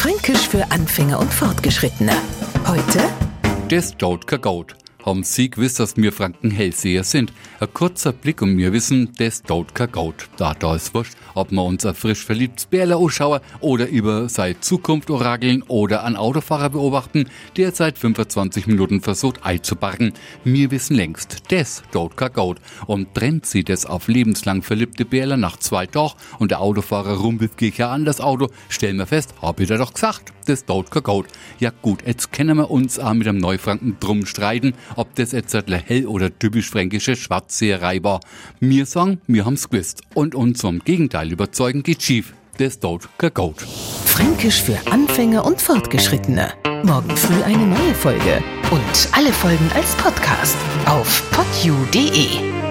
Fränkisch für Anfänger und Fortgeschrittene. Heute Das Dort Goat. Haben Sie gewusst, dass wir Franken Hellseher sind? Ein kurzer Blick und wir wissen, das tut kein Goat. Da, da ist wurscht, ob wir uns ein frisch verliebtes Bärle anschauen oder über seine Zukunft orakeln oder einen Autofahrer beobachten, der seit 25 Minuten versucht einzuparken. Wir wissen längst, das tut kein Goat. Und trennt sie das auf lebenslang verliebte Bärle nach zwei Tagen und der Autofahrer rumpelt gleich an das Auto, stellen wir fest, hab ich dir doch gesagt, das tut kein Goat. Ja gut, jetzt können wir uns auch mit dem Neufranken drum streiten, ob das jetzt hell oder typisch fränkische Schwarzseherei war. Wir sagen, wir haben's gewusst. Und uns zum Gegenteil überzeugen geht schief. Das tut kein Goat. Fränkisch für Anfänger und Fortgeschrittene. Morgen früh eine neue Folge. Und alle Folgen als Podcast auf podu.de.